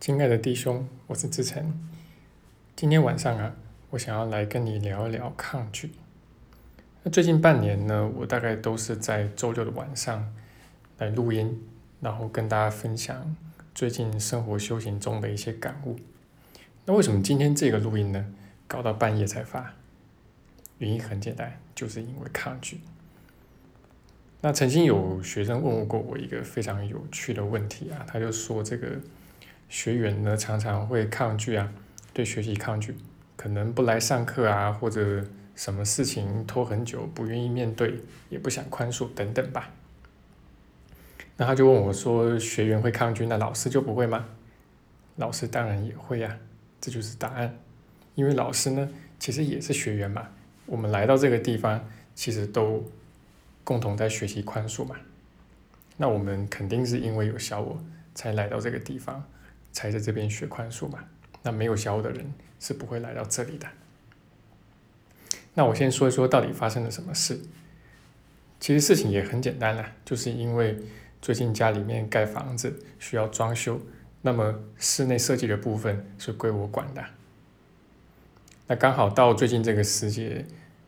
亲爱的弟兄，我是志成。今天晚上啊，我想要来跟你聊一聊抗拒。那最近半年呢，我大概都是在周六的晚上来录音，然后跟大家分享最近生活修行中的一些感悟。那为什么今天这个录音呢，搞到半夜才发？原因很简单，就是因为抗拒。那曾经有学生问过我一个非常有趣的问题啊，他就说这个。学员呢常常会抗拒啊，对学习抗拒，可能不来上课啊，或者什么事情拖很久，不愿意面对，也不想宽恕等等吧。那他就问我说：“学员会抗拒，那老师就不会吗？”老师当然也会呀，这就是答案。因为老师呢，其实也是学员嘛。我们来到这个地方，其实都共同在学习宽恕嘛。那我们肯定是因为有小我才来到这个地方。才在这边学宽恕嘛，那没有小我的人是不会来到这里的。那我先说一说到底发生了什么事。其实事情也很简单啦，就是因为最近家里面盖房子需要装修，那么室内设计的部分是归我管的。那刚好到最近这个时节，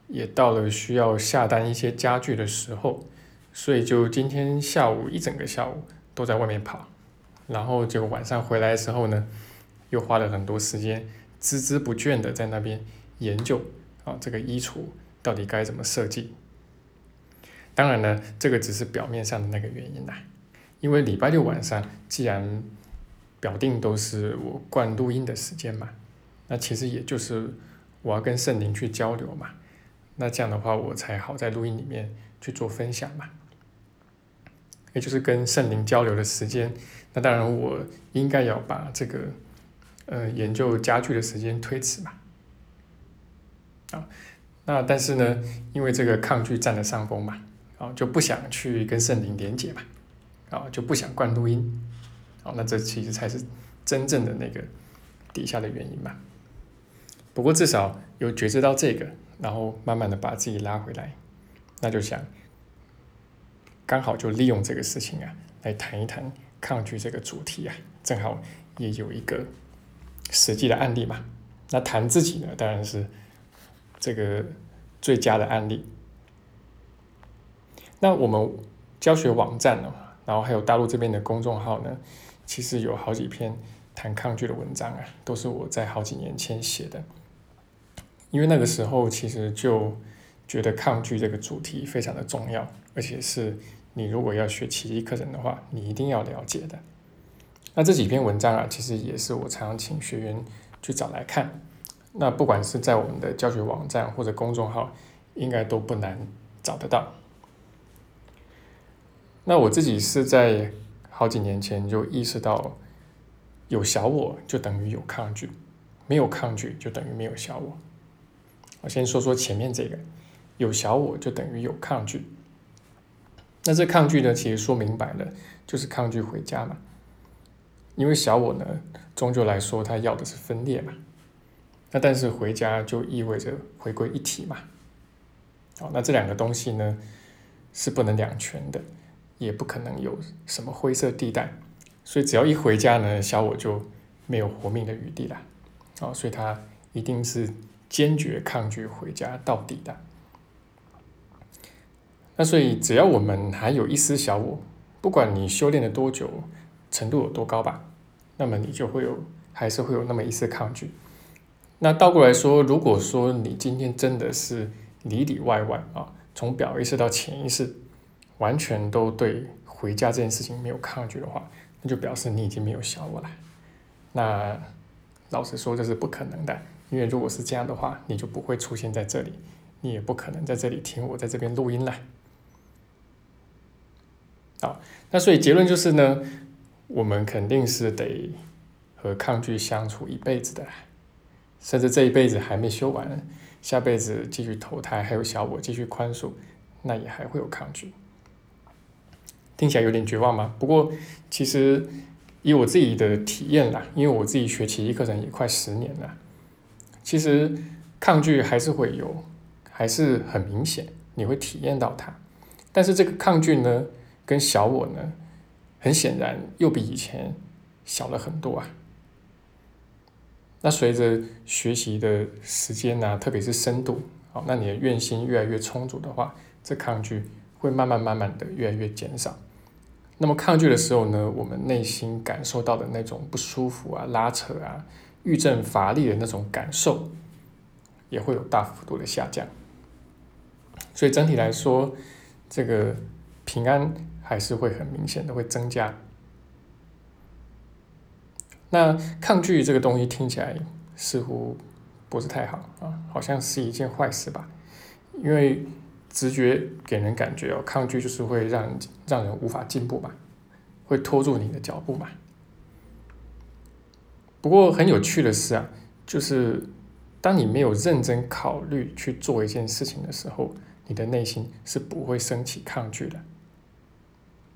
也到了需要下单一些家具的时候，所以就今天下午一整个下午都在外面跑。然后结果晚上回来的时候呢，又花了很多时间，孜孜不倦的在那边研究啊，这个衣橱到底该怎么设计。当然呢，这个只是表面上的那个原因啦，因为礼拜六晚上既然表定都是我灌录音的时间嘛，那其实也就是我要跟圣灵去交流嘛，那这样的话我才好在录音里面去做分享嘛。也就是跟圣灵交流的时间，那当然我应该要把这个呃研究家具的时间推迟嘛，啊，那但是呢，因为这个抗拒占了上风嘛，啊就不想去跟圣灵连接嘛，啊就不想灌录音，啊那这其实才是真正的那个底下的原因嘛。不过至少有觉知到这个，然后慢慢的把自己拉回来，那就想。刚好就利用这个事情啊，来谈一谈抗拒这个主题啊，正好也有一个实际的案例嘛。那谈自己呢，当然是这个最佳的案例。那我们教学网站呢，然后还有大陆这边的公众号呢，其实有好几篇谈抗拒的文章啊，都是我在好几年前写的。因为那个时候其实就觉得抗拒这个主题非常的重要，而且是。你如果要学奇迹课程的话，你一定要了解的。那这几篇文章啊，其实也是我常常请学员去找来看。那不管是在我们的教学网站或者公众号，应该都不难找得到。那我自己是在好几年前就意识到，有小我就等于有抗拒，没有抗拒就等于没有小我。我先说说前面这个，有小我就等于有抗拒。那这抗拒呢，其实说明白了，就是抗拒回家嘛。因为小我呢，终究来说，他要的是分裂嘛。那但是回家就意味着回归一体嘛。好，那这两个东西呢，是不能两全的，也不可能有什么灰色地带。所以只要一回家呢，小我就没有活命的余地了。啊，所以他一定是坚决抗拒回家到底的。那所以，只要我们还有一丝小我，不管你修炼了多久，程度有多高吧，那么你就会有，还是会有那么一丝抗拒。那倒过来说，如果说你今天真的是里里外外啊，从表意识到潜意识，完全都对回家这件事情没有抗拒的话，那就表示你已经没有小我了。那老实说，这是不可能的，因为如果是这样的话，你就不会出现在这里，你也不可能在这里听我在这边录音了。好，那所以结论就是呢，我们肯定是得和抗拒相处一辈子的，甚至这一辈子还没修完，下辈子继续投胎，还有小我继续宽恕，那也还会有抗拒。听起来有点绝望吗？不过其实以我自己的体验啦，因为我自己学奇迹课程也快十年了，其实抗拒还是会有，还是很明显，你会体验到它。但是这个抗拒呢？跟小我呢，很显然又比以前小了很多啊。那随着学习的时间呢，特别是深度，好，那你的愿心越来越充足的话，这抗拒会慢慢慢慢的越来越减少。那么抗拒的时候呢，我们内心感受到的那种不舒服啊、拉扯啊、郁症乏力的那种感受，也会有大幅度的下降。所以整体来说，这个平安还是会很明显的会增加。那抗拒这个东西听起来似乎不是太好啊，好像是一件坏事吧？因为直觉给人感觉哦，抗拒就是会让让人无法进步吧，会拖住你的脚步嘛。不过很有趣的是啊，就是当你没有认真考虑去做一件事情的时候，你的内心是不会升起抗拒的。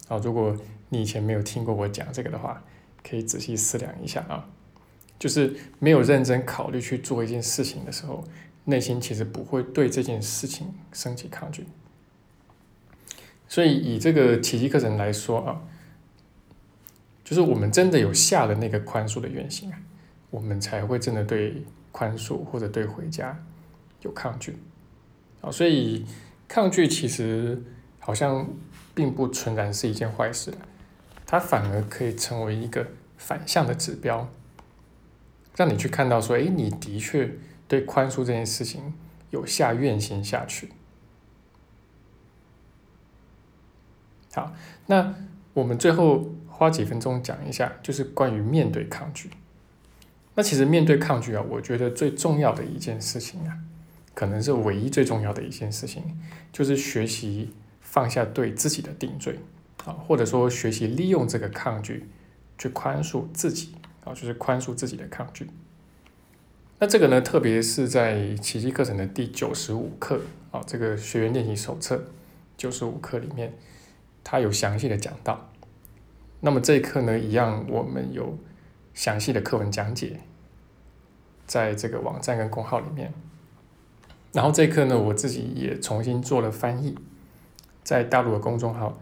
啊，如果你以前没有听过我讲这个的话。可以仔细思量一下啊，就是没有认真考虑去做一件事情的时候，内心其实不会对这件事情升起抗拒。所以以这个奇迹课程来说啊，就是我们真的有下了那个宽恕的愿心啊，我们才会真的对宽恕或者对回家有抗拒啊。所以抗拒其实好像并不纯然是一件坏事。它反而可以成为一个反向的指标，让你去看到说，哎，你的确对宽恕这件事情有下愿心下去。好，那我们最后花几分钟讲一下，就是关于面对抗拒。那其实面对抗拒啊，我觉得最重要的一件事情啊，可能是唯一最重要的一件事情，就是学习放下对自己的定罪。啊，或者说学习利用这个抗拒去宽恕自己啊，就是宽恕自己的抗拒。那这个呢，特别是在奇迹课程的第九十五课啊，这个学员练习手册九十五课里面，它有详细的讲到。那么这一课呢，一样我们有详细的课文讲解，在这个网站跟公号里面。然后这一课呢，我自己也重新做了翻译，在大陆的公众号。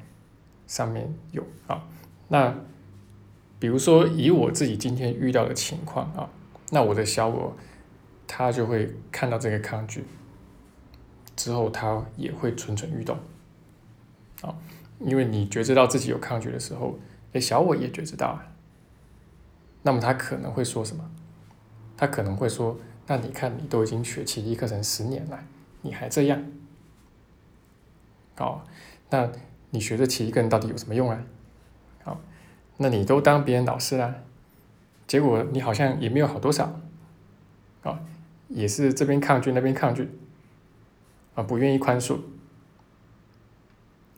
上面有啊，那比如说以我自己今天遇到的情况啊，那我的小我他就会看到这个抗拒，之后他也会蠢蠢欲动，啊，因为你觉知到自己有抗拒的时候，哎，小我也觉知到啊，那么他可能会说什么？他可能会说，那你看你都已经学奇迹课程十年了，你还这样，哦，那。你学这奇一个人到底有什么用啊？好，那你都当别人老师啦，结果你好像也没有好多少，啊，也是这边抗拒那边抗拒，啊，不愿意宽恕，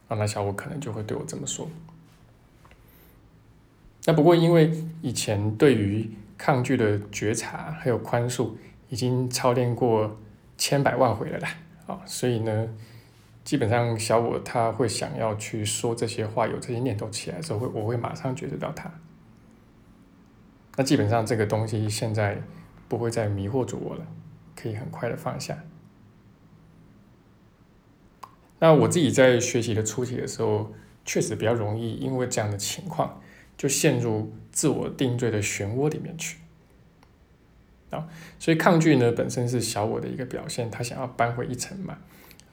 啊，那小五可能就会对我这么说。那不过因为以前对于抗拒的觉察还有宽恕已经操练过千百万回了啦，啊，所以呢。基本上，小我他会想要去说这些话，有这些念头起来的时候，会我会马上觉知到他。那基本上这个东西现在不会再迷惑住我了，可以很快的放下。那我自己在学习的初期的时候，确实比较容易因为这样的情况，就陷入自我定罪的漩涡里面去。啊，所以抗拒呢本身是小我的一个表现，他想要扳回一城嘛。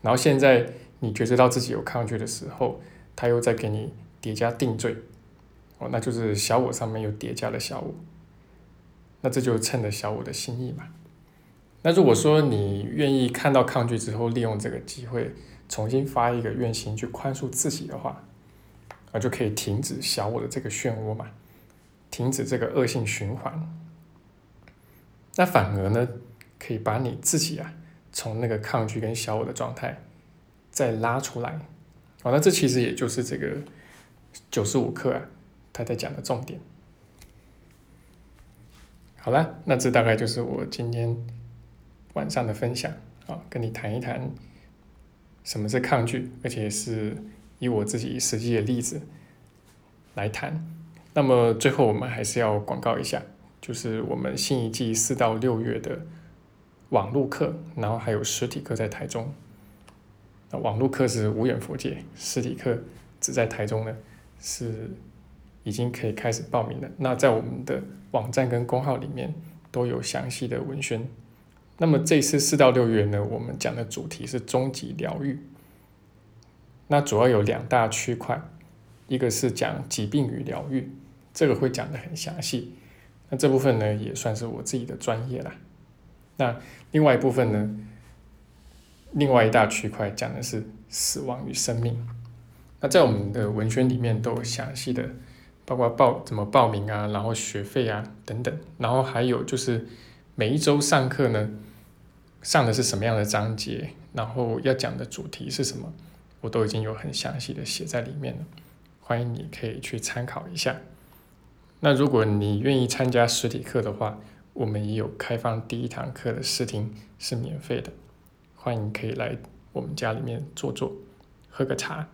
然后现在你觉知到自己有抗拒的时候，他又在给你叠加定罪，哦，那就是小我上面有叠加的小我，那这就趁着小我的心意嘛。那如果说你愿意看到抗拒之后，利用这个机会重新发一个愿心去宽恕自己的话，啊，就可以停止小我的这个漩涡嘛，停止这个恶性循环。那反而呢，可以把你自己啊。从那个抗拒跟小我的状态再拉出来，好，那这其实也就是这个九十五课啊，他在讲的重点。好了，那这大概就是我今天晚上的分享啊，跟你谈一谈什么是抗拒，而且是以我自己实际的例子来谈。那么最后我们还是要广告一下，就是我们新一季四到六月的。网络课，然后还有实体课在台中。那网络课是无远佛界，实体课只在台中呢，是已经可以开始报名了。那在我们的网站跟公号里面都有详细的文宣。那么这次四到六月呢，我们讲的主题是终极疗愈。那主要有两大区块，一个是讲疾病与疗愈，这个会讲的很详细。那这部分呢，也算是我自己的专业啦。那另外一部分呢，另外一大区块讲的是死亡与生命。那在我们的文宣里面都有详细的，包括报怎么报名啊，然后学费啊等等，然后还有就是每一周上课呢，上的是什么样的章节，然后要讲的主题是什么，我都已经有很详细的写在里面了，欢迎你可以去参考一下。那如果你愿意参加实体课的话，我们也有开放第一堂课的试听是免费的，欢迎可以来我们家里面坐坐，喝个茶。